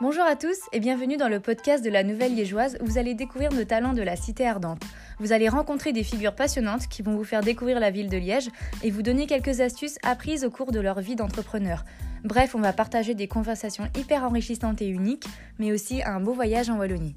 Bonjour à tous et bienvenue dans le podcast de la Nouvelle Liégeoise où vous allez découvrir nos talents de la Cité Ardente. Vous allez rencontrer des figures passionnantes qui vont vous faire découvrir la ville de Liège et vous donner quelques astuces apprises au cours de leur vie d'entrepreneur. Bref, on va partager des conversations hyper enrichissantes et uniques, mais aussi un beau voyage en Wallonie.